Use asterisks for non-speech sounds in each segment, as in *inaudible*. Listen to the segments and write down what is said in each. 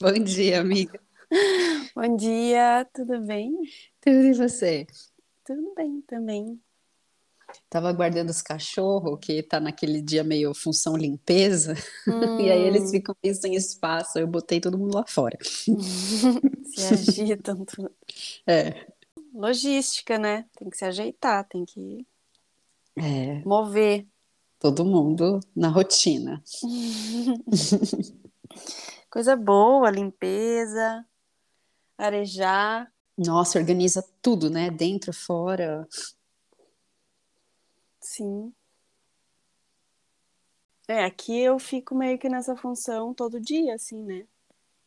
*laughs* Bom dia, amiga. Bom dia, tudo bem? Tudo e você? Tudo bem também. Tava guardando os cachorros, que tá naquele dia meio função limpeza, hum. *laughs* e aí eles hum. ficam meio sem espaço, eu botei todo mundo lá fora. *laughs* se agitam tudo. É. Logística, né? Tem que se ajeitar, tem que é. mover. Todo mundo na rotina. Coisa boa, limpeza, arejar. Nossa, organiza tudo, né? Dentro, fora. Sim. É, aqui eu fico meio que nessa função todo dia, assim, né?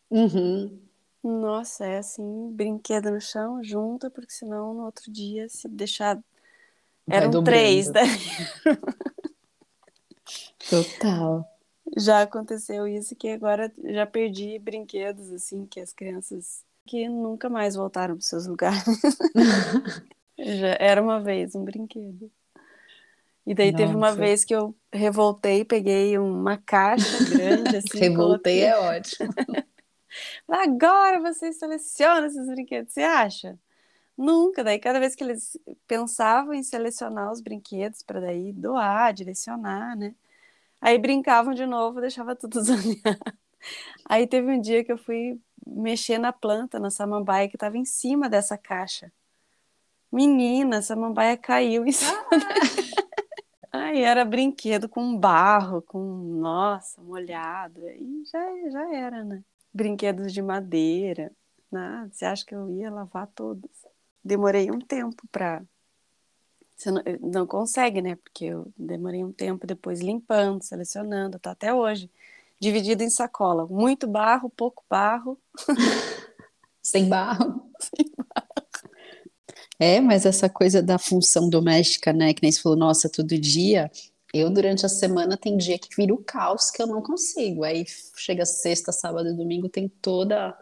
Uhum. Nossa, é assim, brinquedo no chão, junta, porque senão no outro dia, se deixar. Eram três, né? Total já aconteceu isso que agora já perdi brinquedos assim que as crianças que nunca mais voltaram para seus lugares. *laughs* já era uma vez um brinquedo. E daí Nossa. teve uma vez que eu revoltei, peguei uma caixa grande assim. *laughs* Revoltei coloquei... é ótimo. *laughs* Agora vocês selecionam esses brinquedos, você acha? Nunca. Daí cada vez que eles pensavam em selecionar os brinquedos para daí doar, direcionar, né? Aí brincavam de novo, deixava tudo *laughs* zoneado. Aí teve um dia que eu fui mexer na planta, na samambaia que estava em cima dessa caixa. Menina, a samambaia caiu em *laughs* cima. Ah. Aí era brinquedo com barro, com, nossa, molhado. Aí já, já era, né? Brinquedos de madeira. Nada, você acha que eu ia lavar todos? Demorei um tempo para você não, eh, não, consegue, né? Porque eu demorei um tempo depois limpando, selecionando, tá até hoje. Dividido em sacola. Muito barro, pouco barro. *laughs* Sem barro. É, mas essa coisa da função doméstica, né? Que nem você falou, nossa, todo dia. Eu, durante a semana, tem dia que vira o caos que eu não consigo. Aí chega sexta, sábado e domingo, tem toda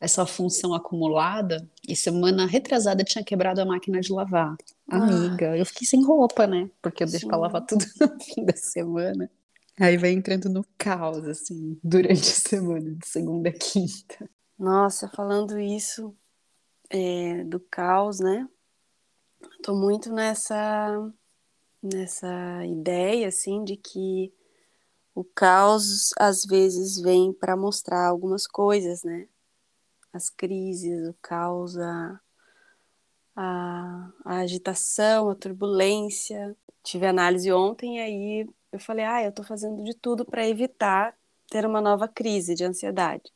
essa função acumulada. E semana retrasada tinha quebrado a máquina de lavar. Amiga, ah. eu fiquei sem roupa, né? Porque eu deixo pra lavar tudo *laughs* no fim da semana. Aí vai entrando no caos, assim, durante a semana, de segunda a quinta. Nossa, falando isso é, do caos, né? Tô muito nessa, nessa ideia, assim, de que o caos às vezes vem para mostrar algumas coisas, né? As crises, o caos, a, a, a agitação, a turbulência. Tive análise ontem e aí eu falei, ah, eu estou fazendo de tudo para evitar ter uma nova crise de ansiedade.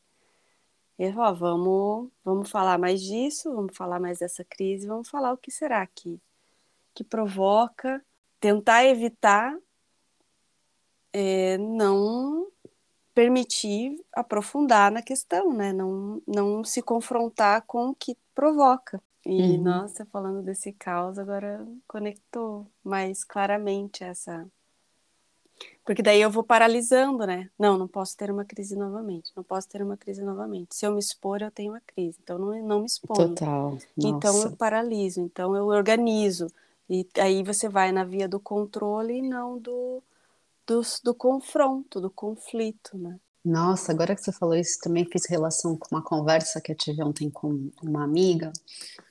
E ele falou, vamos, vamos falar mais disso, vamos falar mais dessa crise, vamos falar o que será que, que provoca, tentar evitar é, não permitir aprofundar na questão, né? Não, não se confrontar com o que provoca. E, Uhum. nossa, falando desse caos, agora conectou mais claramente essa. Porque daí eu vou paralisando, né? Não, não posso ter uma crise novamente. Não posso ter uma crise novamente. Se eu me expor, eu tenho uma crise. Então, não, não me exponho. Total. Então, Nossa. eu paraliso. Então, eu organizo. E aí você vai na via do controle e não do, do, do confronto, do conflito, né? Nossa, agora que você falou isso, também fiz relação com uma conversa que eu tive ontem com uma amiga,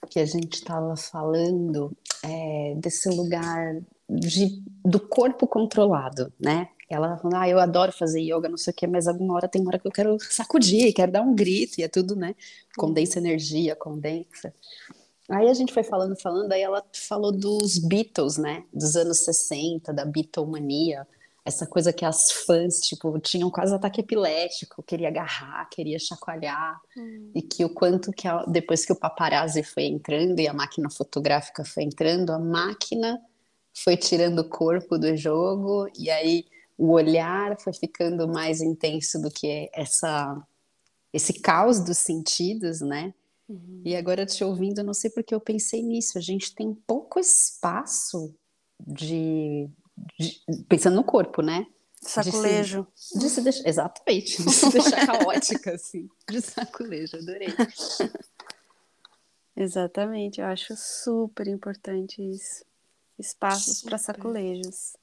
que a gente estava falando é, desse lugar de, do corpo controlado, né? Ela falou, ah, eu adoro fazer yoga, não sei o quê, mas alguma hora tem uma hora que eu quero sacudir, quero dar um grito, e é tudo, né? Condensa energia, condensa. Aí a gente foi falando, falando, aí ela falou dos Beatles, né? Dos anos 60, da Beatlemania, essa coisa que as fãs, tipo, tinham quase ataque epilético, queria agarrar, queria chacoalhar, Hum. e que o quanto que a- depois que o paparazzi foi entrando e a máquina fotográfica foi entrando, a máquina foi tirando o corpo do jogo, e aí o olhar foi ficando mais intenso do que essa esse caos dos sentidos, né? Uhum. E agora te ouvindo, não sei porque eu pensei nisso. A gente tem pouco espaço de, de- pensando no corpo, né? Saculejo. De se deixar, exatamente, de se deixar *laughs* caótica, assim, de saculejo, adorei. Exatamente, eu acho super importante isso. Espaços para Super. sacolejos.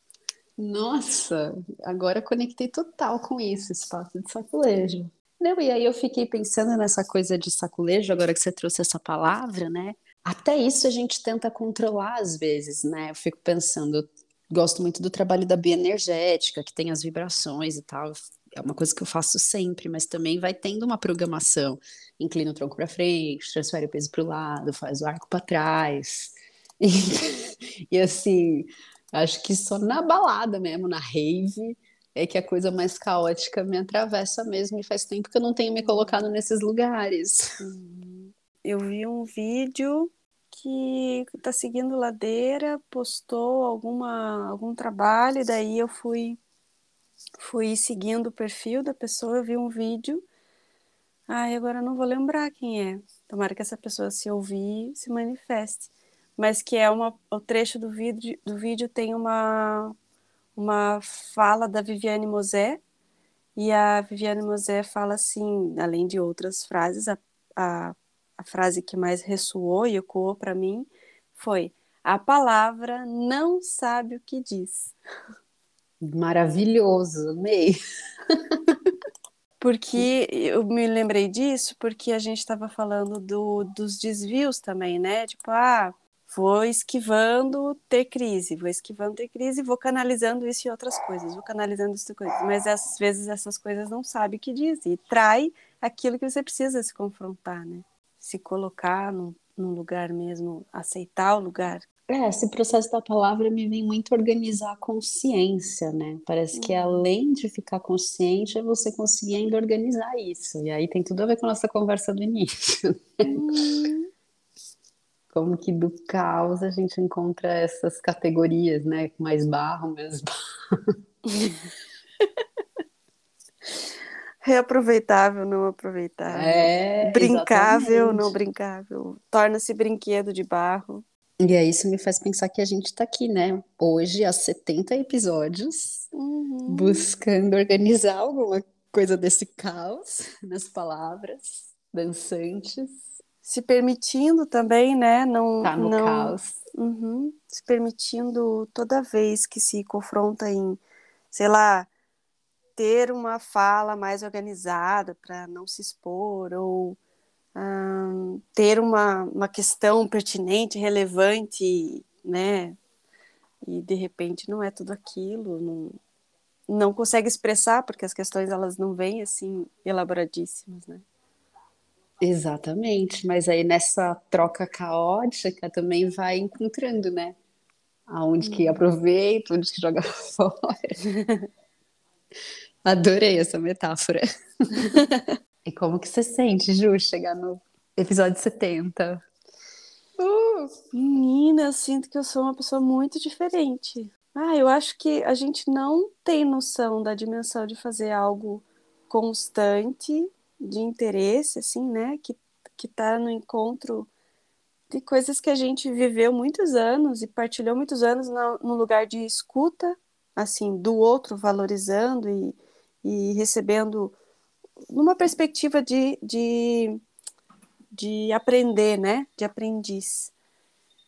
Nossa, agora conectei total com isso, espaço de saculejo. Não, e aí eu fiquei pensando nessa coisa de saculejo, agora que você trouxe essa palavra, né? Até isso a gente tenta controlar às vezes, né? Eu fico pensando, gosto muito do trabalho da bioenergética, que tem as vibrações e tal. É uma coisa que eu faço sempre, mas também vai tendo uma programação. Inclina o tronco para frente, transfere o peso para o lado, faz o arco para trás. E, *laughs* e assim, Acho que só na balada mesmo, na rave, é que a coisa mais caótica me atravessa mesmo. E faz tempo que eu não tenho me colocado nesses lugares. Eu vi um vídeo que tá seguindo ladeira, postou alguma, algum trabalho, e daí eu fui, fui seguindo o perfil da pessoa, eu vi um vídeo. Ai, agora eu não vou lembrar quem é. Tomara que essa pessoa, se ouvir, se manifeste. Mas que é uma, o trecho do vídeo, do vídeo tem uma, uma fala da Viviane Mosé, e a Viviane Mosé fala assim, além de outras frases, a, a, a frase que mais ressoou e ecoou para mim foi: A palavra não sabe o que diz. Maravilhoso, amei. Porque eu me lembrei disso porque a gente estava falando do, dos desvios também, né? Tipo, ah, vou esquivando ter crise, vou esquivando ter crise, vou canalizando isso em outras coisas, vou canalizando isso em coisas. Mas às vezes essas coisas não sabe o que diz e trai aquilo que você precisa se confrontar, né? Se colocar num, num lugar mesmo, aceitar o lugar. É, esse processo da palavra me vem muito organizar a consciência, né? Parece que além de ficar consciente, é você conseguir ainda organizar isso. E aí tem tudo a ver com a nossa conversa do início. Hum, Como que do caos a gente encontra essas categorias, né? Mais barro, menos barro. *laughs* reaproveitável, não aproveitável. É, brincável, não exatamente. brincável. Torna-se brinquedo de barro. E aí isso me faz pensar que a gente tá aqui, né? Hoje, há 70 episódios, Uhum. buscando organizar alguma coisa desse caos nas palavras dançantes. Se permitindo também, né? Não, Tá no não, caos. Uhum. Se permitindo toda vez que se confronta em, sei lá, ter uma fala mais organizada para não se expor, ou ahn, ter uma, uma questão pertinente, relevante, né? E de repente não é tudo aquilo, não, não consegue expressar, porque as questões elas não vêm assim elaboradíssimas, né? Exatamente, mas aí nessa troca caótica também vai encontrando, né? Aonde que aproveita, onde que joga *laughs* fora. *laughs* Adorei essa metáfora. *laughs* E como que você sente, Ju, chegar no episódio 70? Menina, eu sinto que eu sou uma pessoa muito diferente. Ah, eu acho que a gente não tem noção da dimensão de fazer algo constante, de interesse, assim, né? Que, que tá no encontro de coisas que a gente viveu muitos anos e partilhou muitos anos no, no lugar de escuta, assim, do outro, valorizando e, e recebendo numa perspectiva de, de, de aprender, né? De aprendiz.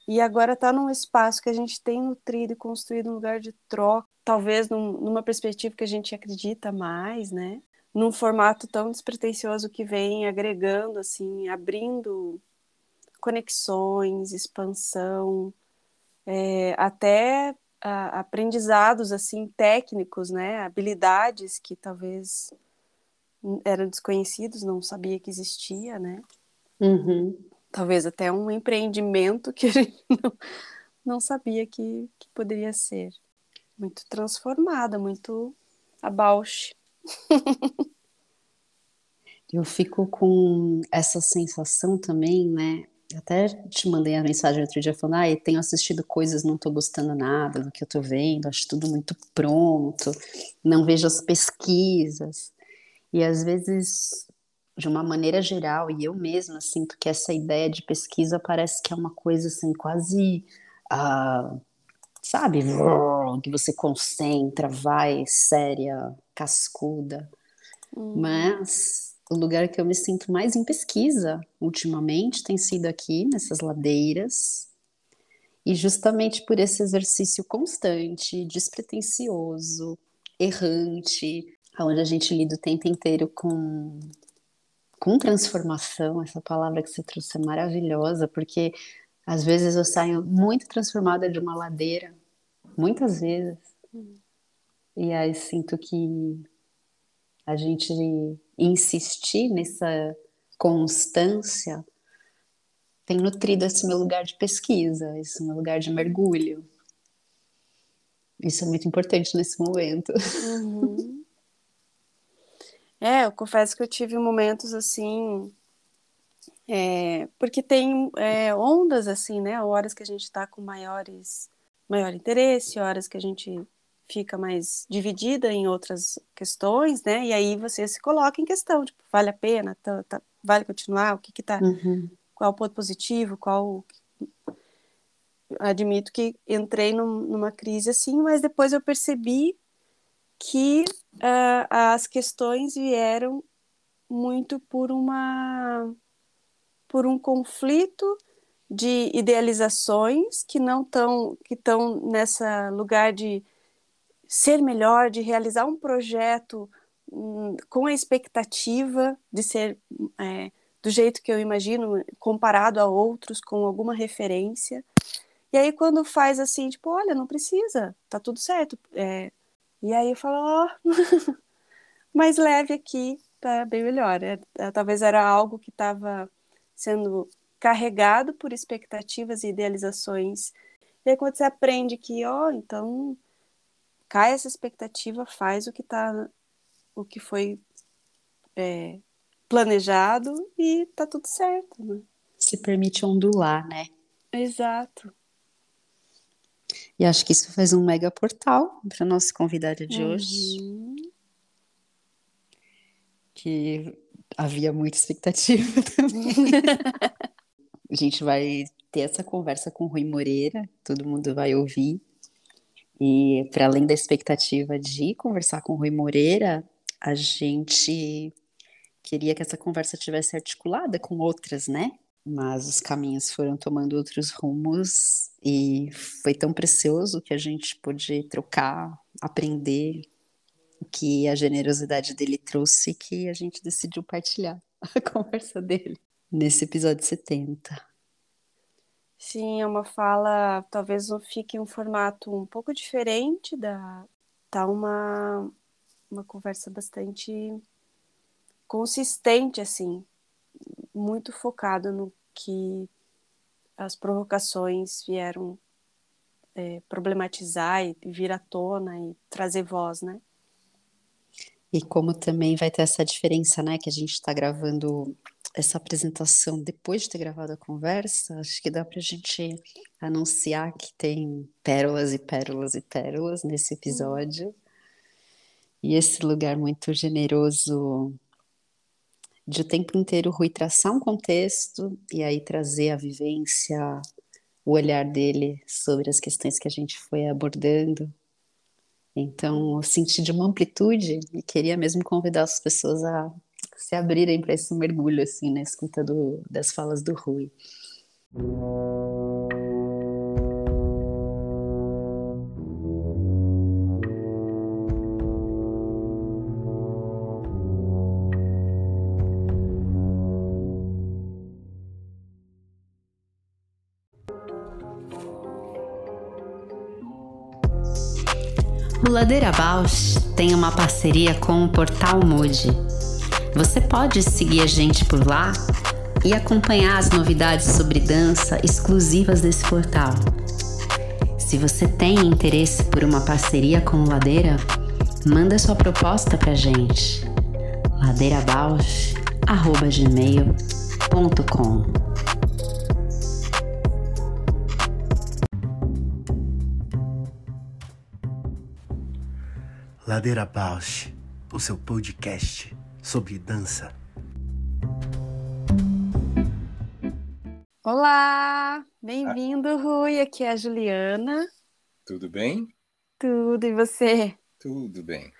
E agora está num espaço que a gente tem nutrido e construído um lugar de troca, talvez num, numa perspectiva que a gente acredita mais, né? Num formato tão despretensioso que vem agregando, assim, abrindo conexões, expansão, é, até a, aprendizados assim técnicos, né? Habilidades que talvez eram desconhecidos, não sabia que existia, né? Uhum. Talvez até um empreendimento que *laughs* a gente não, não sabia que, que poderia ser. Muito transformada, muito abaixo. Eu fico com essa sensação também, né? Até te mandei a mensagem outro dia falando, ah, tenho assistido coisas, não estou gostando nada do que eu estou vendo, acho tudo muito pronto, não vejo as pesquisas. E às vezes, de uma maneira geral, e eu mesma sinto que essa ideia de pesquisa parece que é uma coisa assim, quase. Uh, sabe? Que você concentra, vai, séria, cascuda. Hum. Mas o lugar que eu me sinto mais em pesquisa ultimamente tem sido aqui, nessas ladeiras. E justamente por esse exercício constante, despretensioso, errante, onde a gente lida o tempo inteiro com, com transformação. Essa palavra que você trouxe é maravilhosa, porque às vezes eu saio muito transformada de uma ladeira, muitas vezes. Hum. E aí sinto que a gente insistir nessa constância tem nutrido esse meu lugar de pesquisa, esse meu lugar de mergulho. Isso é muito importante nesse momento. Uhum. É, eu confesso que eu tive momentos assim. É, porque tem é, ondas assim, né? Horas que a gente está com maiores, maior interesse, horas que a gente fica mais dividida em outras questões, né? E aí você se coloca em questão, tipo, vale a pena? Tá, tá, vale continuar? O que que tá? Uhum. Qual o ponto positivo? Qual admito que entrei num, numa crise assim, mas depois eu percebi que uh, as questões vieram muito por uma por um conflito de idealizações que não estão que estão nessa lugar de ser melhor, de realizar um projeto um, com a expectativa de ser é, do jeito que eu imagino, comparado a outros, com alguma referência. E aí, quando faz assim, tipo, olha, não precisa, tá tudo certo, é, e aí eu falo, ó, oh, *laughs* mais leve aqui, tá bem melhor. É, é, talvez era algo que estava sendo carregado por expectativas e idealizações. E aí quando você aprende que, ó, oh, então cai essa expectativa, faz o que tá, o que foi é, planejado e tá tudo certo, né? Se permite ondular, né? Exato. E acho que isso faz um mega portal para nossa convidada de uhum. hoje. Que havia muita expectativa *laughs* também. *laughs* a gente vai ter essa conversa com o Rui Moreira, todo mundo vai ouvir. E para além da expectativa de conversar com o Rui Moreira, a gente queria que essa conversa tivesse articulada com outras, né? mas os caminhos foram tomando outros rumos e foi tão precioso que a gente pôde trocar, aprender o que a generosidade dele trouxe que a gente decidiu partilhar *laughs* a conversa dele nesse episódio 70. Sim, é uma fala, talvez fique um formato um pouco diferente da tá uma uma conversa bastante consistente assim, muito focado no que as provocações vieram é, problematizar e vir à tona e trazer voz, né? E como também vai ter essa diferença, né, que a gente está gravando essa apresentação depois de ter gravado a conversa, acho que dá para a gente anunciar que tem pérolas e pérolas e pérolas nesse episódio. Hum. E esse lugar muito generoso de o tempo inteiro Rui traçar um contexto e aí trazer a vivência, o olhar dele sobre as questões que a gente foi abordando. Então, eu senti de uma amplitude e queria mesmo convidar as pessoas a se abrirem para esse mergulho assim na escuta do, das falas do Rui. O Ladeira Bausch tem uma parceria com o Portal Mude. Você pode seguir a gente por lá e acompanhar as novidades sobre dança exclusivas desse portal. Se você tem interesse por uma parceria com o Ladeira, manda sua proposta pra gente. ladeirabausch@gmail.com Ladeira Bausch, o seu podcast sobre dança. Olá, bem-vindo, Rui. Aqui é a Juliana. Tudo bem? Tudo, e você? Tudo bem.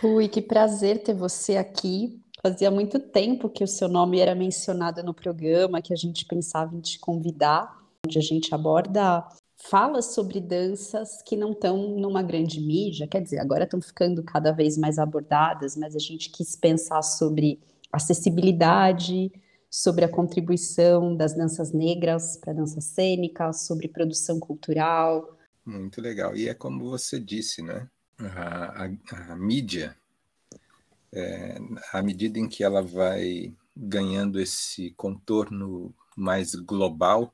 Rui, que prazer ter você aqui. Fazia muito tempo que o seu nome era mencionado no programa, que a gente pensava em te convidar, onde a gente aborda falas sobre danças que não estão numa grande mídia, quer dizer, agora estão ficando cada vez mais abordadas, mas a gente quis pensar sobre acessibilidade, sobre a contribuição das danças negras para a dança cênica, sobre produção cultural. Muito legal. E é como você disse, né? A, a, a mídia, é, à medida em que ela vai ganhando esse contorno mais global,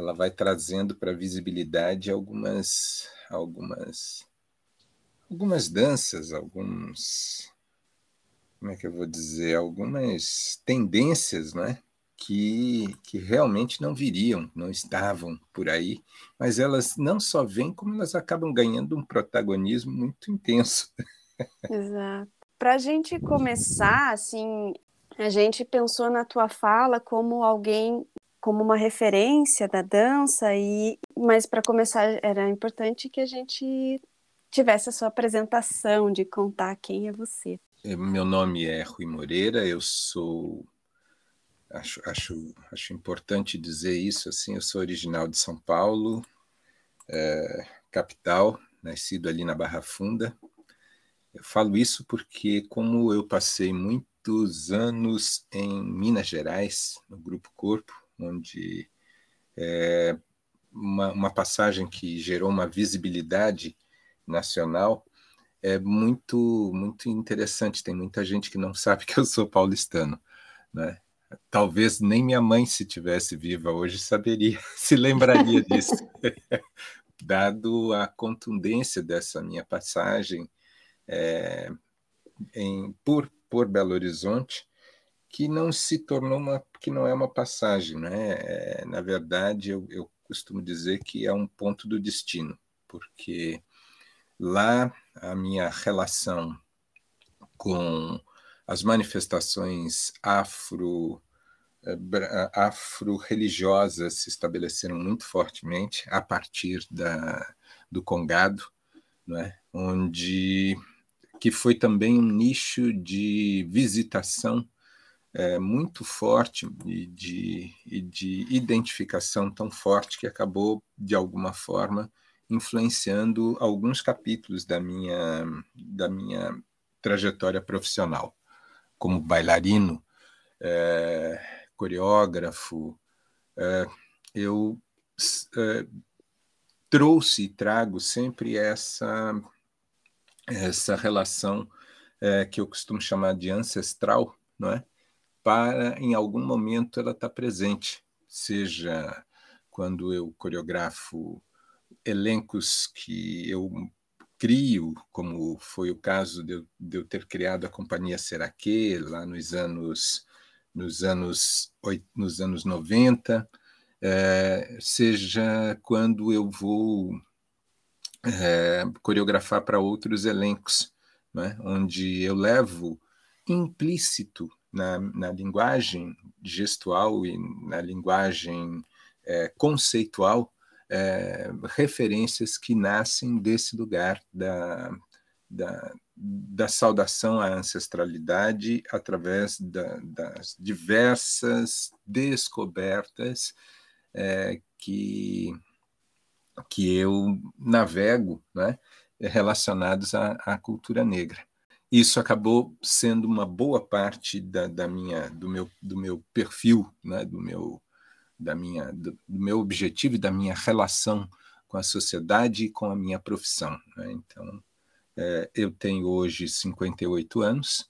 ela vai trazendo para a visibilidade algumas algumas algumas danças, alguns como é que eu vou dizer, algumas tendências, né? Que, que realmente não viriam, não estavam por aí, mas elas não só vêm, como elas acabam ganhando um protagonismo muito intenso. *laughs* Exato. Para a gente começar, assim, a gente pensou na tua fala como alguém como uma referência da dança e mas para começar era importante que a gente tivesse a sua apresentação de contar quem é você. É, meu nome é Rui Moreira, eu sou acho, acho, acho importante dizer isso assim, eu sou original de São Paulo, é, capital, nascido ali na Barra Funda. Eu falo isso porque como eu passei muitos anos em Minas Gerais, no Grupo Corpo, onde é, uma, uma passagem que gerou uma visibilidade nacional é muito muito interessante. Tem muita gente que não sabe que eu sou paulistano, né? Talvez nem minha mãe, se tivesse viva hoje, saberia, *laughs* se lembraria disso, *laughs* dado a contundência dessa minha passagem é, em, por, por Belo Horizonte que não se tornou uma, que não é uma passagem, né? É, na verdade, eu, eu costumo dizer que é um ponto do destino, porque lá a minha relação com as manifestações afro eh, afro-religiosas se estabeleceram muito fortemente a partir da, do Congado, né? onde que foi também um nicho de visitação é, muito forte e de, e de identificação tão forte que acabou, de alguma forma, influenciando alguns capítulos da minha, da minha trajetória profissional, como bailarino, é, coreógrafo. É, eu é, trouxe e trago sempre essa, essa relação é, que eu costumo chamar de ancestral, não é? Para, em algum momento, ela estar tá presente, seja quando eu coreografo elencos que eu crio, como foi o caso de eu, de eu ter criado a companhia Seraque lá nos anos nos anos nos anos 90, é, seja quando eu vou é, coreografar para outros elencos, né, onde eu levo implícito na, na linguagem gestual e na linguagem é, conceitual é, referências que nascem desse lugar da, da, da saudação à ancestralidade através da, das diversas descobertas é, que, que eu navego né, relacionados à, à, cultura negra. Isso acabou sendo uma boa parte da, da minha, do, meu, do meu perfil, né, do, meu, da minha, do, do meu objetivo e da minha relação com a sociedade e com a minha profissão. Né? Então, é, eu tenho hoje 58 anos.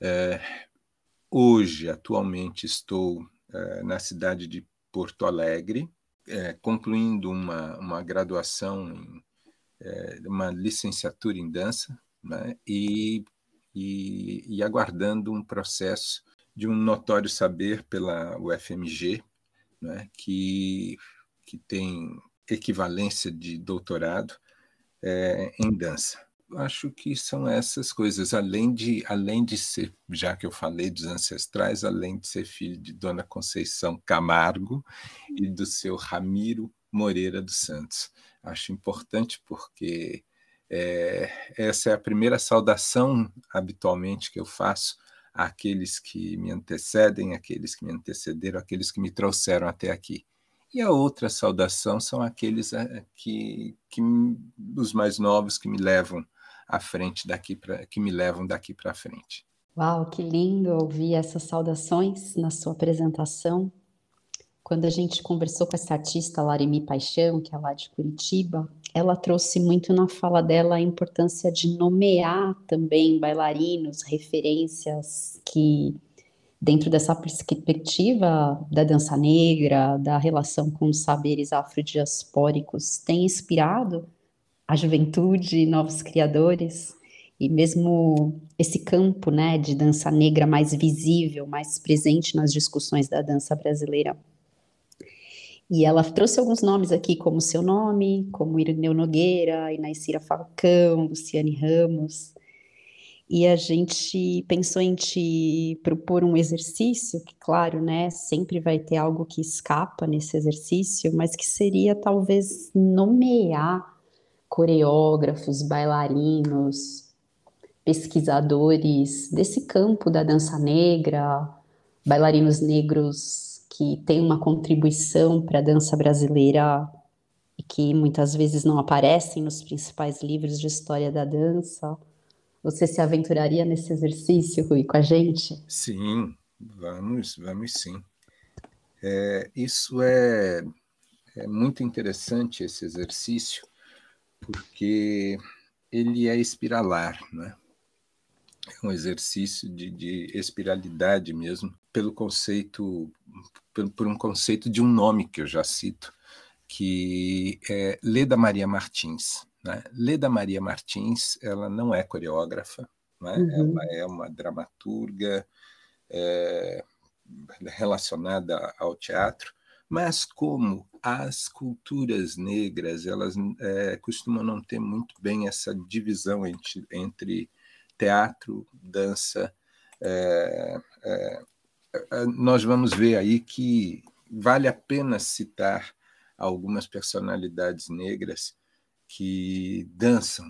É, hoje, atualmente, estou é, na cidade de Porto Alegre, é, concluindo uma, uma graduação, em, é, uma licenciatura em dança, né, e, e, e aguardando um processo de um notório saber pela UFMG, né, que, que tem equivalência de doutorado é, em dança acho que são essas coisas, além de, além de ser, já que eu falei dos ancestrais, além de ser filho de Dona Conceição Camargo e do seu Ramiro Moreira dos Santos. Acho importante porque é, essa é a primeira saudação habitualmente que eu faço àqueles que me antecedem, àqueles que me antecederam, àqueles que me trouxeram até aqui. E a outra saudação são aqueles eh, que, que os mais novos que me levam à frente daqui para que me levam daqui para frente. Uau, que lindo ouvir essas saudações na sua apresentação. Quando a gente conversou com essa artista Larimi Paixão, que é lá de Curitiba, ela trouxe muito na fala dela a importância de nomear também bailarinos, referências que dentro dessa perspectiva da dança negra, da relação com os saberes afrodiaspóricos, tem inspirado a juventude, novos criadores e mesmo esse campo, né, de dança negra mais visível, mais presente nas discussões da dança brasileira. E ela trouxe alguns nomes aqui, como seu nome, como Irineu Nogueira, Inaicira Falcão, Luciane Ramos. E a gente pensou em te propor um exercício, que, claro, né, sempre vai ter algo que escapa nesse exercício, mas que seria talvez nomear coreógrafos, bailarinos, pesquisadores desse campo da dança negra, bailarinos negros que têm uma contribuição para a dança brasileira e que muitas vezes não aparecem nos principais livros de história da dança. Você se aventuraria nesse exercício, Rui, com a gente? Sim, vamos, vamos sim. É, isso é, é muito interessante, esse exercício, porque ele é espiralar, né? É um exercício de, de espiralidade mesmo, pelo conceito, por, por, um conceito de um nome que eu já cito, que é Leda Maria Martins. Né? Leda Maria Martins, ela não é coreógrafa, né? Uhum. ela é uma dramaturga é, relacionada ao teatro, mas como as culturas negras elas é, costumam não ter muito bem essa divisão entre, entre teatro, dança, é, é, nós vamos ver aí que vale a pena citar algumas personalidades negras que dançam,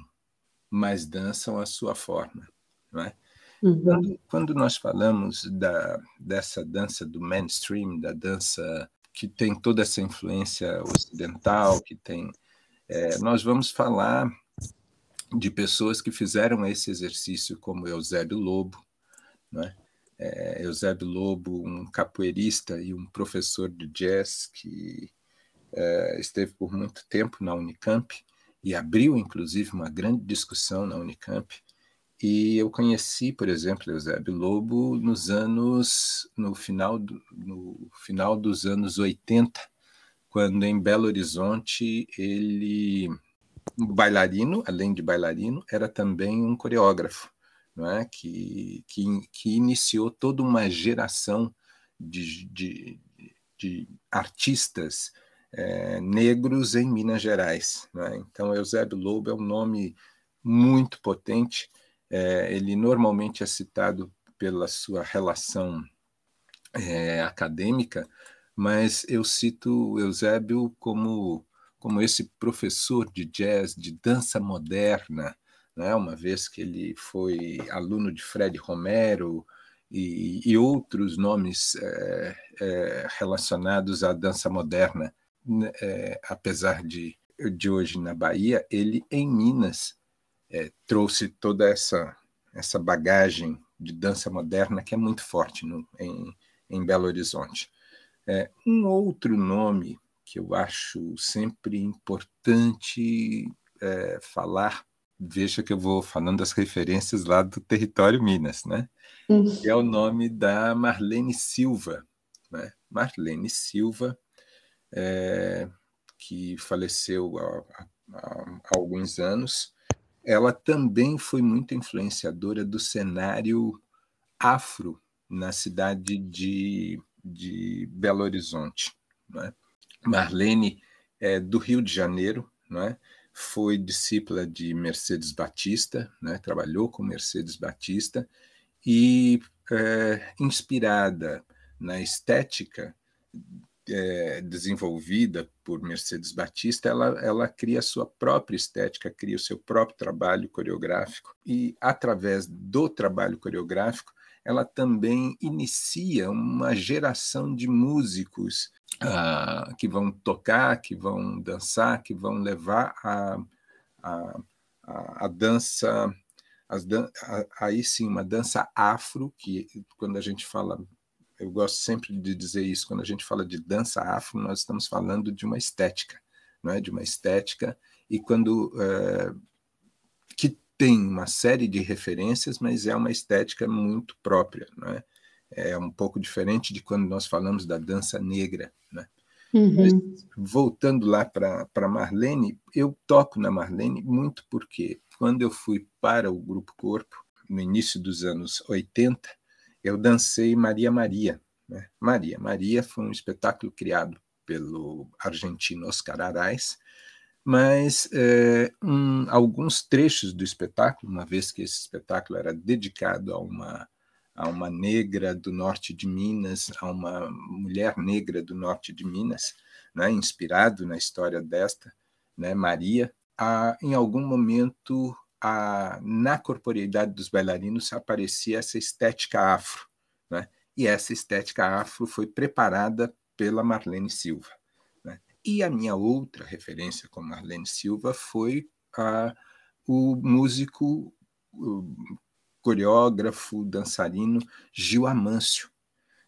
mas dançam à sua forma, não é? Uhum. Quando, quando, nós falamos da, dessa dança do mainstream, da dança que tem toda essa influência ocidental, que tem. É, nós vamos falar de pessoas que fizeram esse exercício, como Eusébio Lobo, né? É, Eusébio Lobo, um capoeirista e um professor de jazz que é, esteve por muito tempo na Unicamp e abriu, inclusive, uma grande discussão na Unicamp. E eu conheci, por exemplo, Eusébio Lobo nos anos, no final, do, no final dos anos 80, quando em Belo Horizonte ele, um bailarino, além de bailarino, era também um coreógrafo, não é? que, que, que iniciou toda uma geração de, de, de artistas é, negros em Minas Gerais. É? Então, Eusébio Lobo é um nome muito potente é, ele normalmente é citado pela sua relação é, acadêmica, mas eu cito Eusébio como, como esse professor de jazz, de dança moderna, né? uma vez que ele foi aluno de Fred Romero e, e outros nomes é, é, relacionados à dança moderna, é, apesar de, de hoje na Bahia, ele em Minas trouxe toda essa, essa bagagem de dança moderna que é muito forte no, em, em Belo Horizonte. Um outro nome que eu acho sempre importante falar, veja que eu vou falando das referências lá do território Minas, né? Uhum. é o nome da Marlene Silva. Né? Marlene Silva, é, que faleceu há, há, há alguns anos, ela também foi muito influenciadora do cenário afro na cidade de, de Belo Horizonte. É? Marlene é do Rio de Janeiro, é? Foi discípula de Mercedes Batista, é? trabalhou com Mercedes Batista e é, inspirada na estética é, desenvolvida por Mercedes Batista, ela, ela cria a sua própria estética, cria o seu próprio trabalho coreográfico e através do trabalho coreográfico ela também inicia uma geração de músicos uh, que vão tocar, que vão dançar, que vão levar a, a, a, a dança, dan aí sim, uma dança afro, que quando a gente fala, eu gosto sempre de dizer isso, quando a gente fala de dança afro, nós estamos falando de uma estética, não é? de uma estética, e quando uh, que tem uma série de referências, mas é uma estética muito própria, né? É um pouco diferente de quando nós falamos da dança negra, né? Uhum. voltando lá para Marlene, eu toco na Marlene muito porque quando eu fui para o Grupo Corpo, no início dos anos 80, eu dancei Maria Maria. Né? Maria Maria foi um espetáculo criado pelo argentino Oscar Arais, mas é, um, alguns trechos do espetáculo, uma vez que esse espetáculo era dedicado a uma, a uma negra do norte de Minas, a uma mulher negra do norte de Minas, né, inspirado na história desta, né, Maria, a, em algum momento a, na corporeidade dos bailarinos aparecia essa estética afro, né, e essa estética afro foi preparada pela Marlene Silva. E a minha outra referência com Marlene Silva foi a, o músico, coreógrafo, dançarino Gil Amâncio.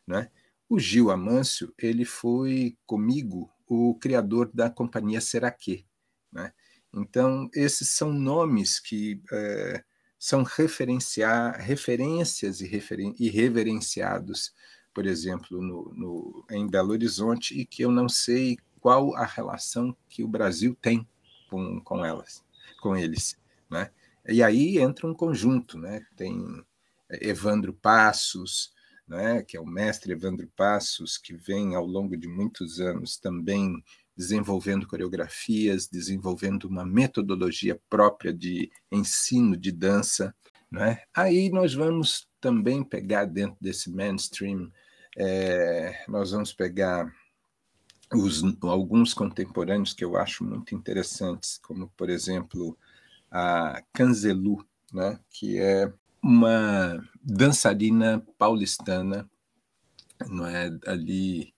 Né? O Gil Amâncio ele foi comigo o criador da companhia Seraquê. Né? Então, esses são nomes que é, são referenciar, referências e, referen e reverenciados, por exemplo, no, no, em Belo Horizonte, e que eu não sei qual a relação que o Brasil tem com, com elas, com eles, né? E aí entra um conjunto, né? Tem Evandro Passos, né? Que é o mestre Evandro Passos, que vem ao longo de muitos anos também desenvolvendo coreografias, desenvolvendo uma metodologia própria de ensino de dança, né? Aí nós vamos também pegar dentro desse mainstream, é, nós vamos pegar os, alguns contemporâneos que eu acho muito interessantes, como, por exemplo, a Canzelu, né, que é uma dançarina paulistana, não é ali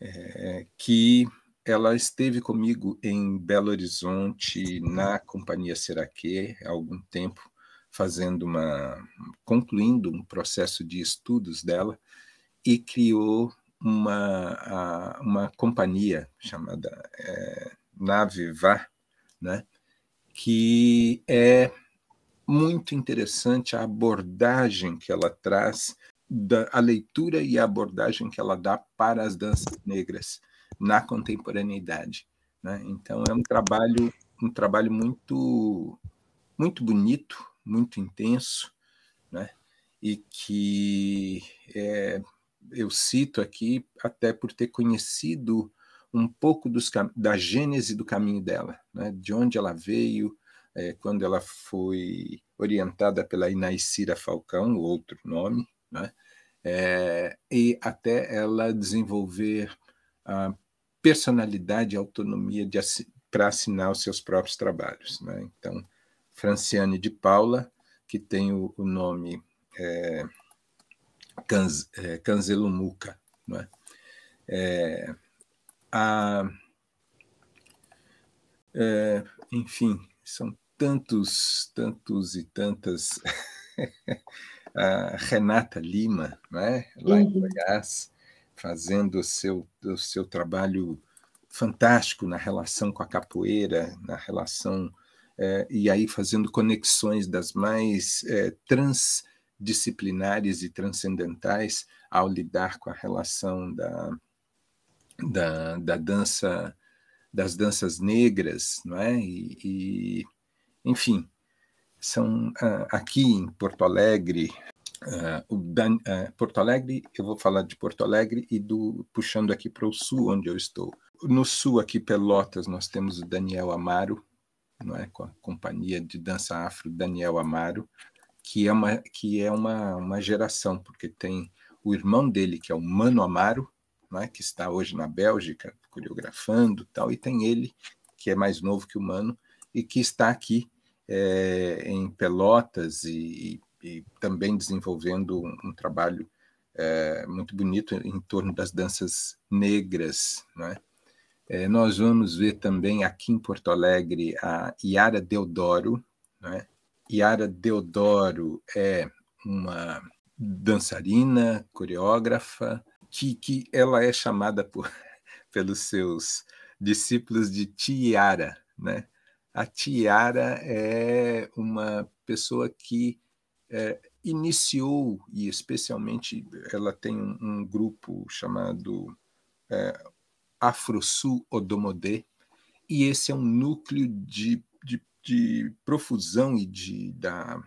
é, que ela esteve comigo em Belo Horizonte na companhia Seraquê há algum tempo fazendo uma concluindo um processo de estudos dela e criou uma, uma companhia chamada é, Navivar, né, que é muito interessante a abordagem que ela traz, da, a leitura e a abordagem que ela dá para as danças negras na contemporaneidade. Né? Então é um trabalho um trabalho muito muito bonito, muito intenso, né? e que é, eu cito aqui até por ter conhecido um pouco dos, da gênese do caminho dela, né? de onde ela veio, é, quando ela foi orientada pela Inaicira Falcão, outro nome, né? É, e até ela desenvolver a personalidade e autonomia para assinar os seus próprios trabalhos. Né? Então, Franciane de Paula, que tem o, o nome é, Canz, é, Canzelumuca. Né? É, a, é, enfim, são tantos, tantos e tantas. *laughs* a Renata Lima, né? lá uhum. em Goiás, fazendo o seu, o seu trabalho fantástico na relação com a capoeira, na relação. É, e aí fazendo conexões das mais é, transdisciplinares e transcendentais ao lidar com a relação da, da, da dança das danças negras, não é? E, e enfim, são uh, aqui em Porto Alegre, uh, Dan, uh, Porto Alegre, eu vou falar de Porto Alegre e do puxando aqui para o sul onde eu estou. No sul aqui Pelotas nós temos o Daniel Amaro, não é, com a companhia de dança afro Daniel Amaro, que é uma que é uma, uma geração porque tem o irmão dele que é o Mano Amaro, é, que está hoje na Bélgica coreografando tal, e tem ele, que é mais novo que o Mano, e que está aqui é, em Pelotas e, e, também desenvolvendo um, um trabalho é, muito bonito em torno das danças negras. Né? É, nós vamos ver também aqui em Porto Alegre a Yara Deodoro. Né? Yara Deodoro é uma dançarina, coreógrafa, que, que ela é chamada por, *laughs* pelos seus discípulos de Tiara, né? A Tiara é uma pessoa que é, iniciou, e especialmente ela tem um, um grupo chamado é, Afrosul Odomodé, e esse é um núcleo de, de, de profusão e de, da,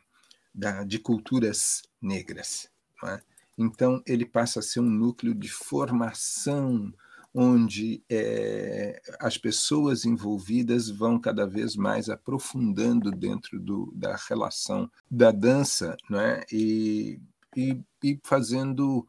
da, de culturas negras. É? Então, ele passa a ser um núcleo de formação, onde é, as pessoas envolvidas vão cada vez mais aprofundando dentro do, da relação da dança é? e, e, e, fazendo,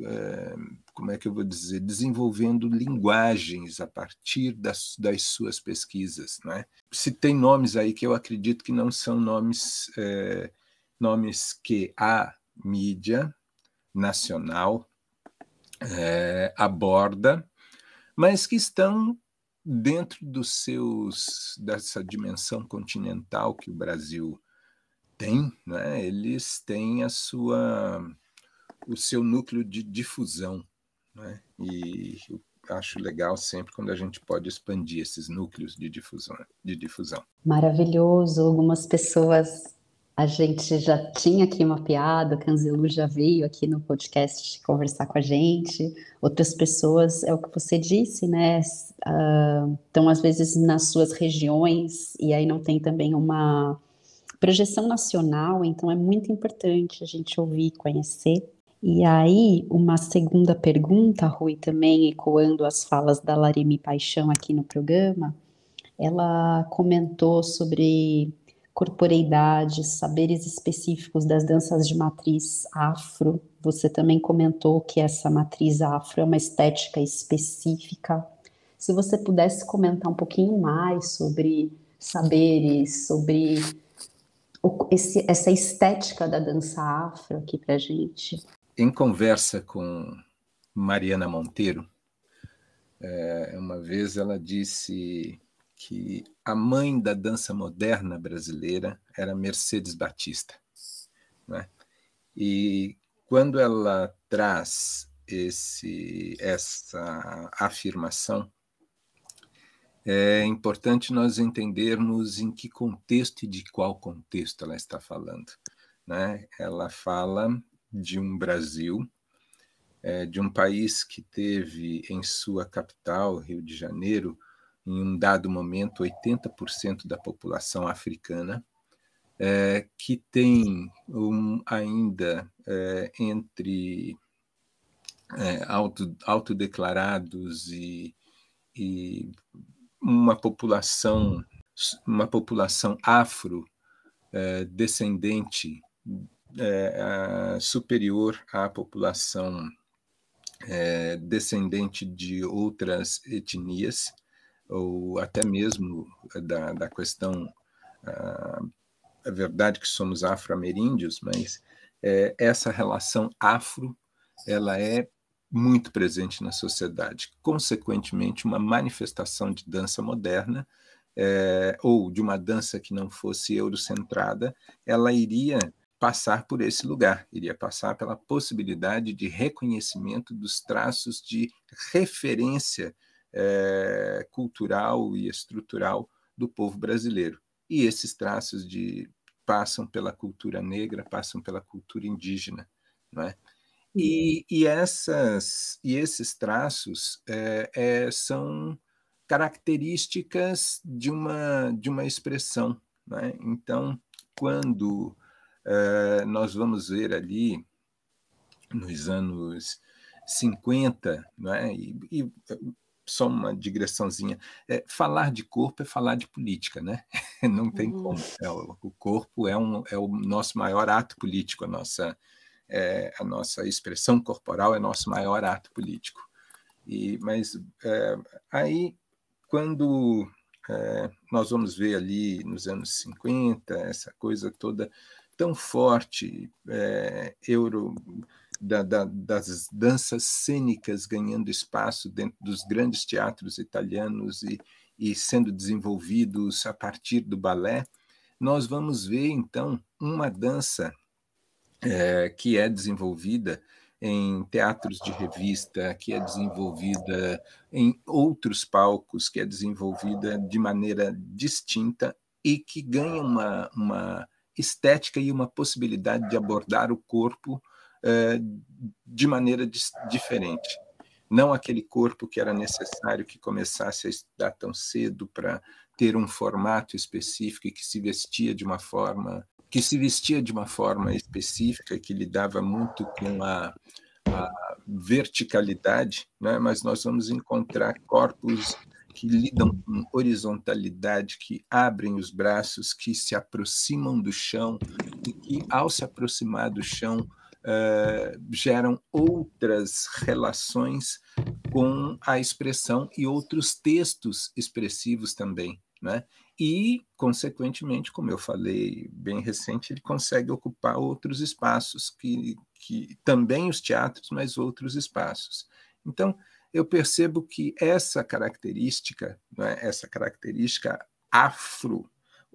é, como é que eu vou dizer, desenvolvendo linguagens a partir das, das suas pesquisas. Não é? Se tem nomes aí que eu acredito que não são nomes, é, nomes que a mídia nacional é, aborda, mas que estão dentro dos seus dessa dimensão continental que o Brasil tem, né? Eles têm a sua o seu núcleo de difusão, né? E acho legal sempre quando a gente pode expandir esses núcleos de difusão, de difusão. Maravilhoso. Algumas pessoas a gente já tinha aqui mapeado, a Canzelu já veio aqui no podcast conversar com a gente. Outras pessoas, é o que você disse, né? Uh, estão às vezes nas suas regiões e aí não tem também uma projeção nacional, então é muito importante a gente ouvir, conhecer. E aí, uma segunda pergunta, Rui, também ecoando as falas da Larimi Paixão aqui no programa, ela comentou sobre corporeidade, saberes específicos das danças de matriz afro. Você também comentou que essa matriz afro é uma estética específica. Se você pudesse comentar um pouquinho mais sobre saberes, sobre esse, essa estética da dança afro aqui para gente. Em conversa com Mariana Monteiro, é, uma vez ela disse que a mãe da dança moderna brasileira era Mercedes Batista. Né? E quando ela traz esse, essa afirmação, é importante nós entendermos em que contexto e de qual contexto ela está falando. Né? Ela fala de um Brasil, é, de um país que teve em sua capital, Rio de Janeiro, em um dado momento, 80% da população africana, é, que tem um, ainda é, entre é, auto, autodeclarados e, e uma população uma população afro é, descendente é, superior à população é, descendente de outras etnias, ou até mesmo da, da questão. Ah, é verdade que somos afro-ameríndios, mas é, essa relação afro ela é muito presente na sociedade. Consequentemente, uma manifestação de dança moderna é, ou de uma dança que não fosse eurocentrada, ela iria passar por esse lugar, iria passar pela possibilidade de reconhecimento dos traços de referência é, cultural e estrutural do povo brasileiro. E esses traços de passam pela cultura negra, passam pela cultura indígena, não é? E, e, essas, e esses traços é, é, são características de uma, de uma expressão. Né? Então, quando é, nós vamos ver ali, nos anos 50, né? e, e só uma digressãozinha. É, falar de corpo é falar de política, né? *laughs* Não tem uhum. como. É, o corpo é, um, é o nosso maior ato político, a nossa, é, a nossa expressão corporal é nosso maior ato político. E, mas é, aí, quando é, nós vamos ver ali nos anos 50, essa coisa toda tão forte, é, euro, da, da, das danças cênicas ganhando espaço dentro dos grandes teatros italianos e, e sendo desenvolvidos a partir do balé, nós vamos ver, então, uma dança é, que é desenvolvida em teatros de revista, que é desenvolvida em outros palcos, que é desenvolvida de maneira distinta e que ganha uma, uma estética e uma possibilidade de abordar o corpo de maneira diferente. Não aquele corpo que era necessário que começasse a estudar tão cedo para ter um formato específico e que se vestia de uma forma que se vestia de uma forma específica, que lidava muito com a, a verticalidade, né? mas nós vamos encontrar corpos que lidam com horizontalidade, que abrem os braços, que se aproximam do chão e que, ao se aproximar do chão, uh, geram outras relações com a expressão e outros textos expressivos também. Né? e, consequentemente, como eu falei bem recente, ele consegue ocupar outros espaços, que, que também os teatros, mas outros espaços. Então, eu percebo que essa característica, né, essa característica afro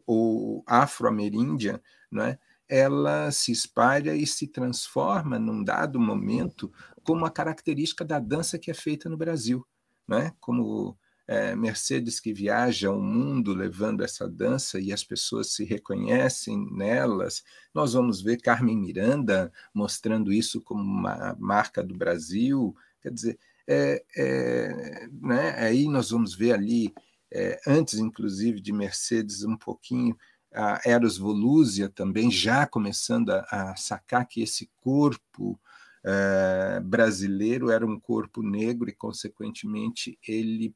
ou afro-ameríndia, né, ela se espalha e se transforma num dado momento como uma característica da dança que é feita no Brasil, né? Como é, Mercedes que viaja o mundo levando essa dança e as pessoas se reconhecem nelas. Nós vamos ver Carmen Miranda mostrando isso como uma marca do Brasil. Quer dizer, é, é, né? aí nós vamos ver ali, é, antes inclusive de Mercedes, um pouquinho, a Eros Volúzia também já começando a, a sacar que esse corpo é, brasileiro era um corpo negro e, consequentemente, ele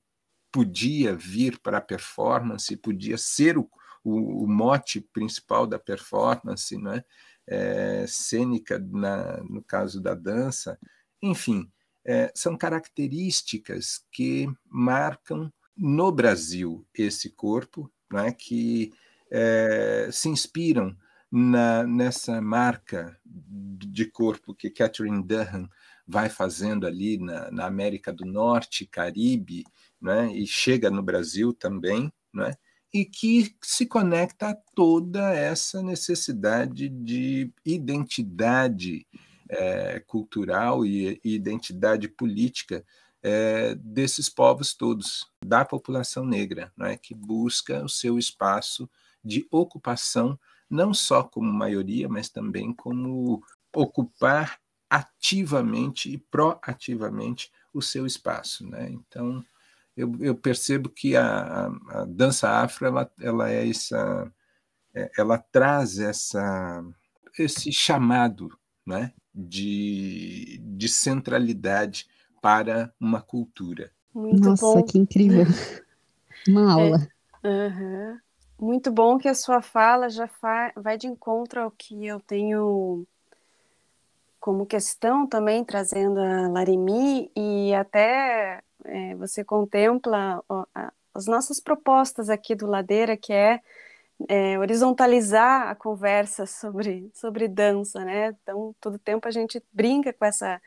podia vir para a performance, podia ser o, o, o mote principal da performance, né? É, cênica, na, no caso da dança, enfim, é, são características que marcam no Brasil esse corpo, né, que é, se inspiram na, nessa marca de corpo que Catherine Durham vai fazendo ali na, na América do Norte, Caribe, né, e chega no Brasil também, né, e que se conecta a toda essa necessidade de identidade é, cultural e, e, identidade política é, desses povos todos, da população negra, né, que busca o seu espaço de ocupação, não só como maioria, mas também como ocupar ativamente e proativamente o seu espaço. Né? Então, eu, eu percebo que a, a, dança afro ela, ela é essa, é, ela traz essa, esse chamado né, de, de centralidade para uma cultura. Muito Nossa, bom. que incrível! *laughs* Uma é, aula. É, uhum. Muito bom que a sua fala já vai de encontro ao que eu tenho como questão também, trazendo a Larimi, e até é, você contempla ó, a, as nossas propostas aqui do Ladeira, que é, é, horizontalizar a conversa sobre, sobre dança, né? Então, todo tempo a gente brinca com essa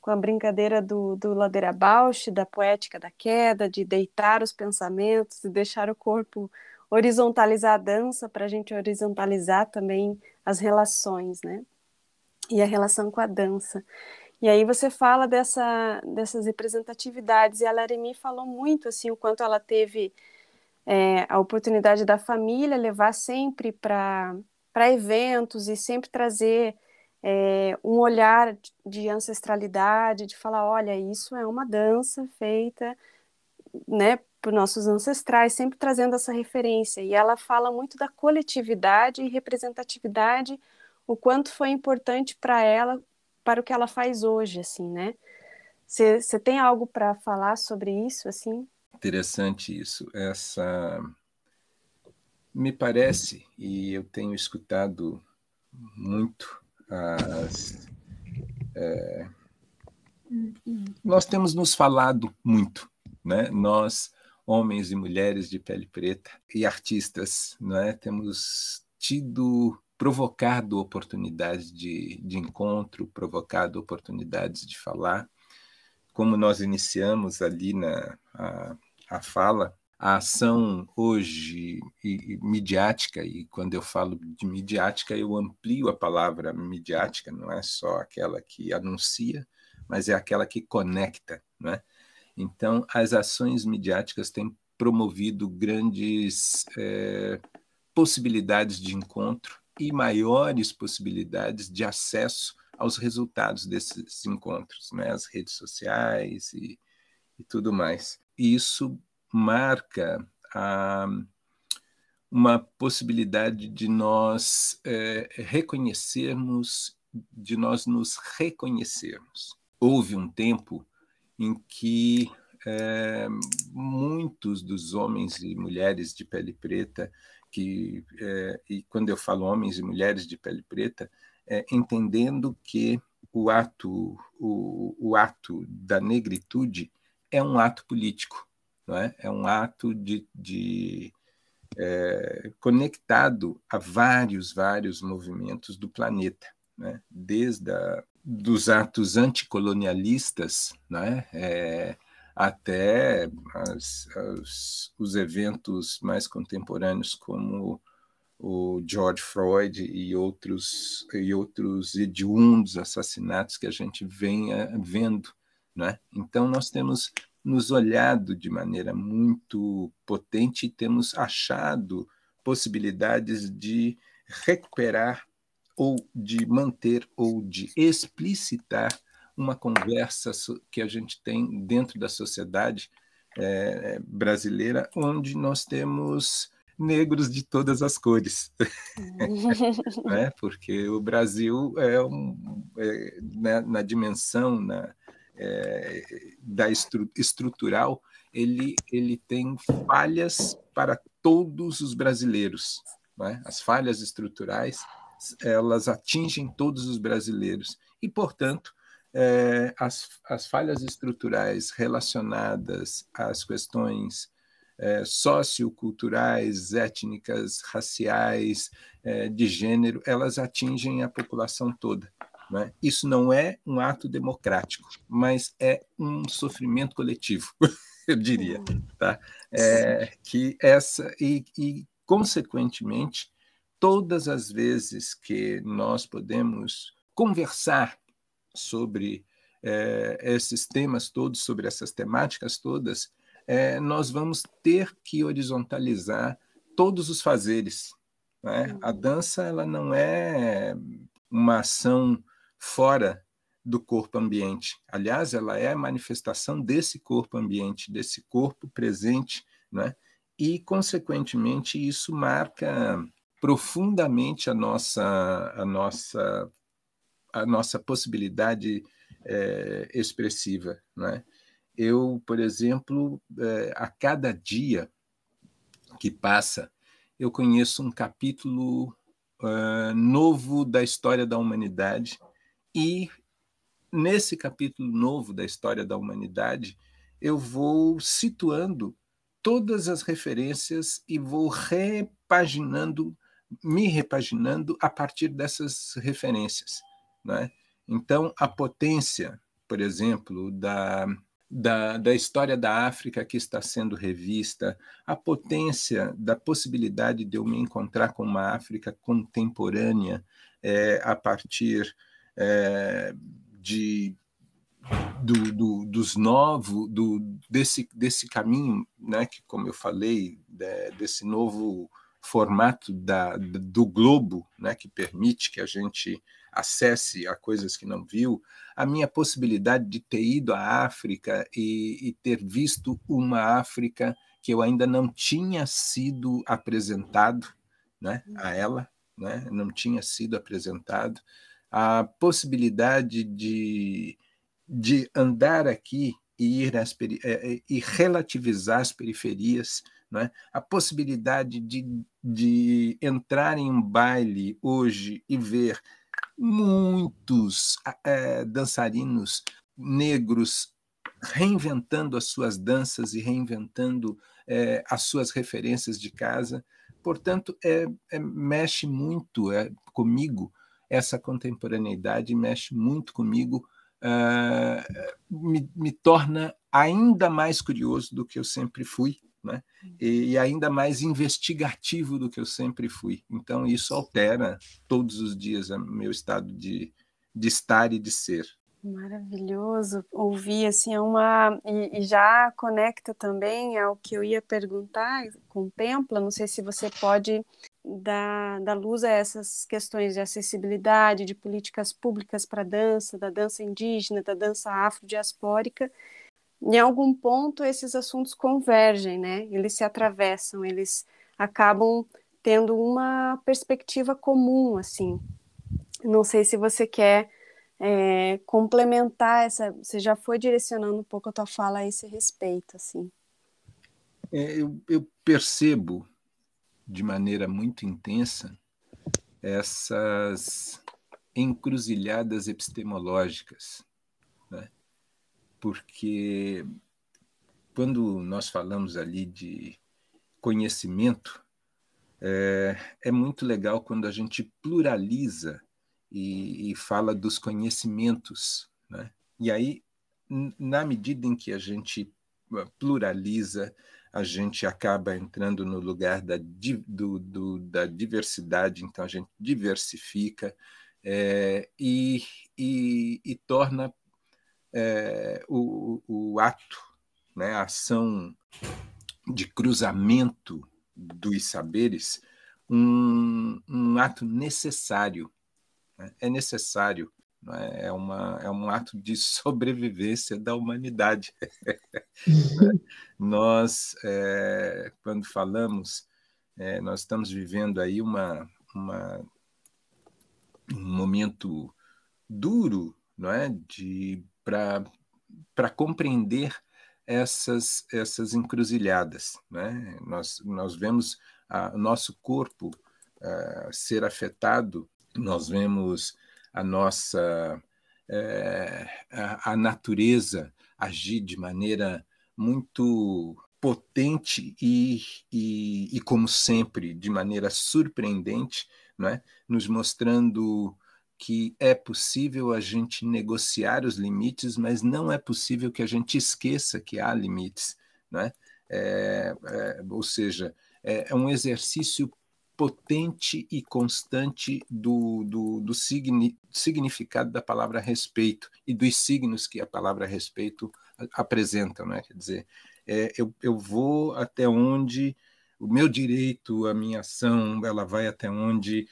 com a brincadeira do, do Ladeira Bausch, da poética da queda, de deitar os pensamentos, de deixar o corpo horizontalizar a dança para a gente horizontalizar também as relações, né? E a relação com a dança. E aí você fala dessa, dessas representatividades, e a Laremi falou muito, assim, o quanto ela teve é, a oportunidade da família levar sempre para eventos e sempre trazer é, um olhar de ancestralidade, de falar, olha, isso é uma dança feita, né, por nossos ancestrais, sempre trazendo essa referência. E ela fala muito da coletividade e representatividade, o quanto foi importante para ela, para o que ela faz hoje, assim, né? Você tem algo para falar sobre isso, assim? Interessante isso. Essa me parece e eu tenho escutado muito as é... nós temos nos falado muito, né? Nós homens e mulheres de pele preta e artistas, não é? Temos tido provocado oportunidades de, de encontro, provocado oportunidades de falar. Como nós iniciamos ali na a, a fala, a ação hoje e, e, midiática, e quando eu falo de midiática, eu amplio a palavra midiática, não é só aquela que anuncia, mas é aquela que conecta, não é? Então, as ações midiáticas têm promovido grandes é, possibilidades de encontro e maiores possibilidades de acesso aos resultados desses encontros, né? as redes sociais e, e tudo mais. E isso marca a, uma possibilidade de nós é, reconhecermos, de nós nos reconhecermos. Houve um tempo em que é, muitos dos homens e mulheres de pele preta, que, é, e quando eu falo homens e mulheres de pele preta, é, entendendo que o ato, o, o ato da negritude é um ato político, não é? é um ato de, de é, conectado a vários, vários movimentos do planeta, né? desde a, dos atos anticolonialistas, né, é, até as, as, os eventos mais contemporâneos como o George Floyd e outros e outros hediondos assassinatos que a gente vem eh, vendo, né? Então nós temos nos olhado de maneira muito potente e temos achado possibilidades de recuperar ou de manter ou de explicitar uma conversa que a gente tem dentro da sociedade é, brasileira, onde nós temos negros de todas as cores, *laughs* né? porque o Brasil é, um, é na, na, dimensão na, é, da estru, estrutural, ele, ele tem falhas para todos os brasileiros, né? as falhas estruturais elas atingem todos os brasileiros e, portanto, é, as, as falhas estruturais relacionadas às questões é, socioculturais, étnicas, raciais, é, de gênero, elas atingem a população toda. Né? Isso não é um ato democrático, mas é um sofrimento coletivo, *laughs* eu diria, tá? É, que essa e, e consequentemente todas as vezes que nós podemos conversar sobre é, esses temas todos, sobre essas temáticas todas, é, nós vamos ter que horizontalizar todos os fazeres. Né? A uhum. dança ela não é uma ação fora do corpo ambiente. Aliás, ela é a manifestação desse corpo ambiente, desse corpo presente, né? e, consequentemente, isso marca profundamente a nossa, a nossa, a nossa possibilidade é, expressiva. Né? Eu, por exemplo, é, a cada dia que passa, eu conheço um capítulo uh, novo da história da humanidade e nesse capítulo novo da história da humanidade eu vou situando todas as referências e vou repaginando, me repaginando a partir dessas referências. Né? Então, a potência, por exemplo, da, da, da história da África que está sendo revista, a potência da possibilidade de eu me encontrar com uma África contemporânea é, a partir é, de do, do, dos novos, do, desse, desse caminho, né, que, como eu falei, de, desse novo formato da, do globo, né, que permite que a gente acesse a coisas que não viu, a minha possibilidade de ter ido à África e, e ter visto uma África que eu ainda não tinha sido apresentado né, a ela, né, não tinha sido apresentado, a possibilidade de de andar aqui e ir às, é, é, e relativizar as periferias, é? a possibilidade de, de entrar em um baile hoje e ver muitos é, dançarinos negros reinventando as suas danças e reinventando é, as suas referências de casa. Portanto, é, é mexe muito comigo essa contemporaneidade, mexe muito comigo uh, me, me, torna ainda mais curioso do que eu sempre fui, né? e, e ainda mais investigativo do que eu sempre fui. Então, isso altera todos os dias o meu estado de, de estar e de ser. Maravilhoso ouvir assim é uma e, e, já conecta também ao que eu ia perguntar. Contempla, não sei se você pode dar, dar luz a essas questões de acessibilidade, de políticas públicas para a dança, da dança indígena, da dança afrodiaspórica. Em algum ponto esses assuntos convergem, né? Eles se atravessam, eles acabam tendo uma perspectiva comum, assim. Não sei se você quer é, complementar essa. Você já foi direcionando um pouco a tua fala a esse respeito, assim. É, eu, eu percebo de maneira muito intensa essas encruzilhadas epistemológicas? Porque quando nós falamos ali de conhecimento, é, é muito legal quando a gente pluraliza e, e fala dos conhecimentos. Né? E aí, na medida em que a gente ah, pluraliza, a gente acaba entrando no lugar da, do, do, da diversidade, então a gente diversifica é, e, e, e, torna é, o, o ato, né, a ação de cruzamento dos saberes, um, um ato necessário né? É necessário, é? é? uma, é um ato de *laughs* sobrevivência da humanidade. nós, é, quando falamos, é, nós estamos vivendo aí uma, uma, um momento duro não é? de para compreender essas, essas encruzilhadas. Né? Nós, nós vemos o nosso corpo uh, ser afetado nós vemos a nossa é, a, a natureza agir de maneira muito potente e, e, e, como sempre, de maneira surpreendente, não é? nos mostrando que é possível a gente negociar os limites, mas não é possível que a gente esqueça que há limites. Não é? É, é, ou seja, é, é um exercício potente e constante do, do, do signi, significado da palavra respeito e dos signos que a palavra respeito apresenta. Né? Quer dizer, é, eu, eu vou até onde o meu direito, a minha ação, ela vai até onde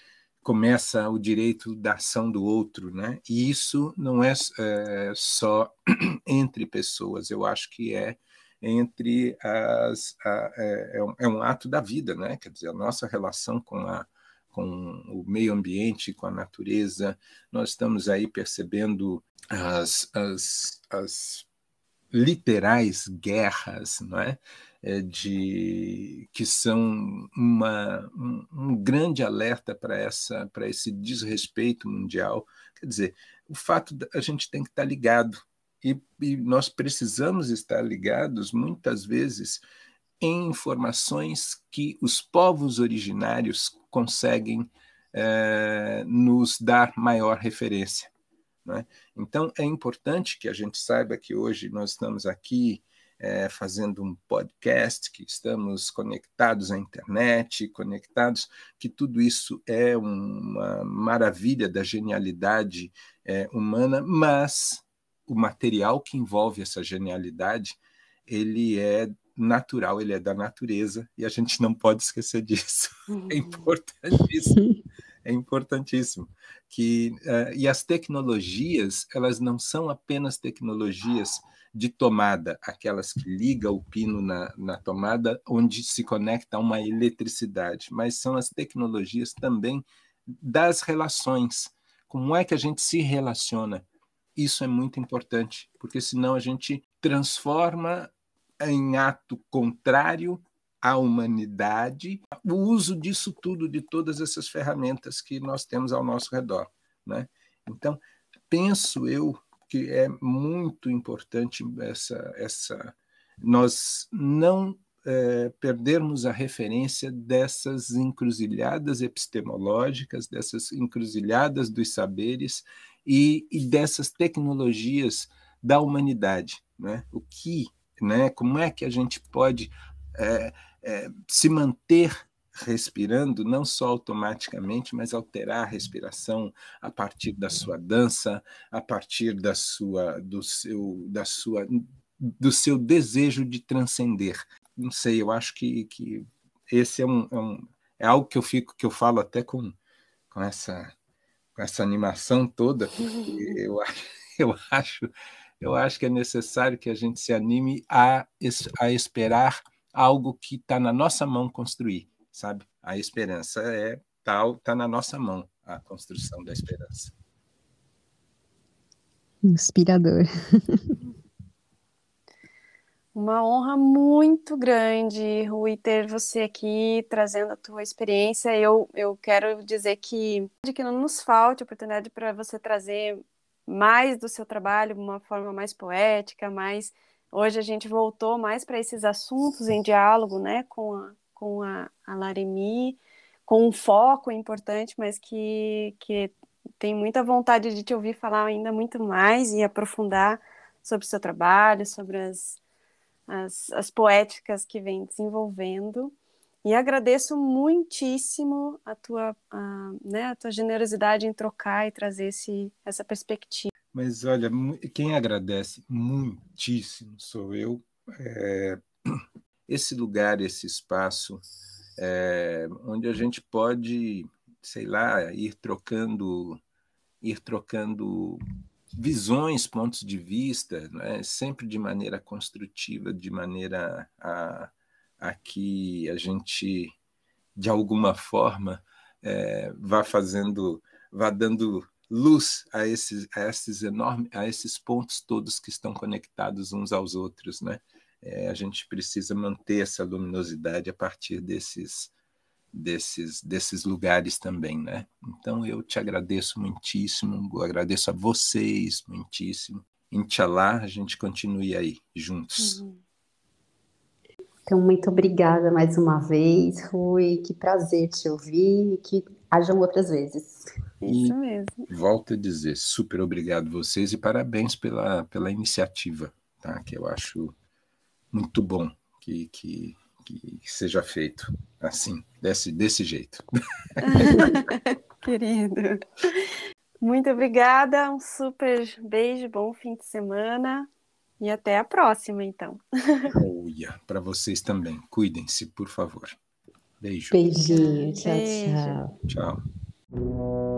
começa o direito da ação do outro, né? E isso não é, é só *clears throat* entre pessoas, eu acho que é entre as a, é, é, é, um ato da vida, né? Quer dizer, a nossa relação com a com o meio ambiente, com a natureza, nós estamos aí percebendo as, as, as literais guerras, não é? É, de que são uma, um, um grande alerta para essa para esse desrespeito mundial. Quer dizer, o fato da a gente tem que estar ligado e, e nós precisamos estar ligados muitas vezes em informações que os povos originários conseguem é, nos dar maior referência. É? Então, é importante que a gente saiba que hoje nós estamos aqui é, fazendo um podcast, que estamos conectados à internet, conectados, que tudo isso é uma maravilha da genialidade é, humana, mas o material que envolve essa genialidade, ele é natural, ele é da natureza e a gente não pode esquecer disso. *laughs* É uhum. É importantíssimo. É importantíssimo que uh, e as tecnologias elas não são apenas tecnologias de tomada, aquelas que ligam o pino na, na tomada onde se conecta uma eletricidade, mas são as tecnologias também das relações. Como é que a gente se relaciona? Isso é muito importante, porque senão a gente transforma em ato contrário à humanidade o uso disso tudo, de todas essas ferramentas que nós temos ao nosso redor. Né? Então, penso eu que é muito importante essa, essa nós não é, perdermos a referência dessas encruzilhadas epistemológicas, dessas encruzilhadas dos saberes e, e dessas tecnologias da humanidade. Né? O que né? Como é que a gente pode é, é, se manter respirando, não só automaticamente, mas alterar a respiração a partir da sua dança, a partir da sua, do seu, da sua, do seu desejo de transcender. Não sei, eu acho que, que esse é um, é um é algo que eu fico que eu falo até com, com essa com essa animação toda, porque eu, *laughs* eu acho eu acho que é necessário que a gente se anime a, a esperar algo que está na nossa mão construir, sabe? A esperança é tal, está na nossa mão a construção da esperança. Inspirador. *laughs* Uma honra muito grande, Rui, ter você aqui trazendo a tua experiência. Eu, eu quero dizer que, que não nos falte oportunidade para você trazer mais do seu trabalho de uma forma mais poética, mais hoje a gente voltou mais para esses assuntos em diálogo, né, com a, com a, a Laremi, com um foco importante, mas que, que tem muita vontade de te ouvir falar ainda muito mais e aprofundar sobre o seu trabalho, sobre as, as, as poéticas que vem desenvolvendo. E agradeço muitíssimo a tua, a, né, a tua generosidade em trocar e trazer esse, essa perspectiva. Mas olha, quem agradece muitíssimo sou eu. É, esse lugar, esse espaço, é, onde a gente pode, sei lá, ir trocando, ir trocando visões, pontos de vista, né? sempre de maneira construtiva, de maneira a a que a gente, de alguma forma, é, vá fazendo, vá dando luz a esses, a esses enormes, a esses pontos todos que estão conectados uns aos outros, né? É, a gente precisa manter essa luminosidade a partir desses, desses, desses lugares também, né? Então eu te agradeço muitíssimo, agradeço a vocês muitíssimo. Inshallah, a gente continue aí juntos. Uhum. Então, muito obrigada mais uma vez, Rui. Que prazer te ouvir que hajam outras vezes. Isso mesmo. Volto a dizer, super obrigado vocês e parabéns pela, pela iniciativa, tá? Que eu acho muito bom que, que, que seja feito assim, desse, desse jeito. *laughs* *laughs* Querido. Muito obrigada, um super beijo, bom fim de semana. E até a próxima, então. *laughs* Olha, para vocês também. Cuidem-se, por favor. Beijo. Beijinho. Tchau, Beijo. tchau. Tchau.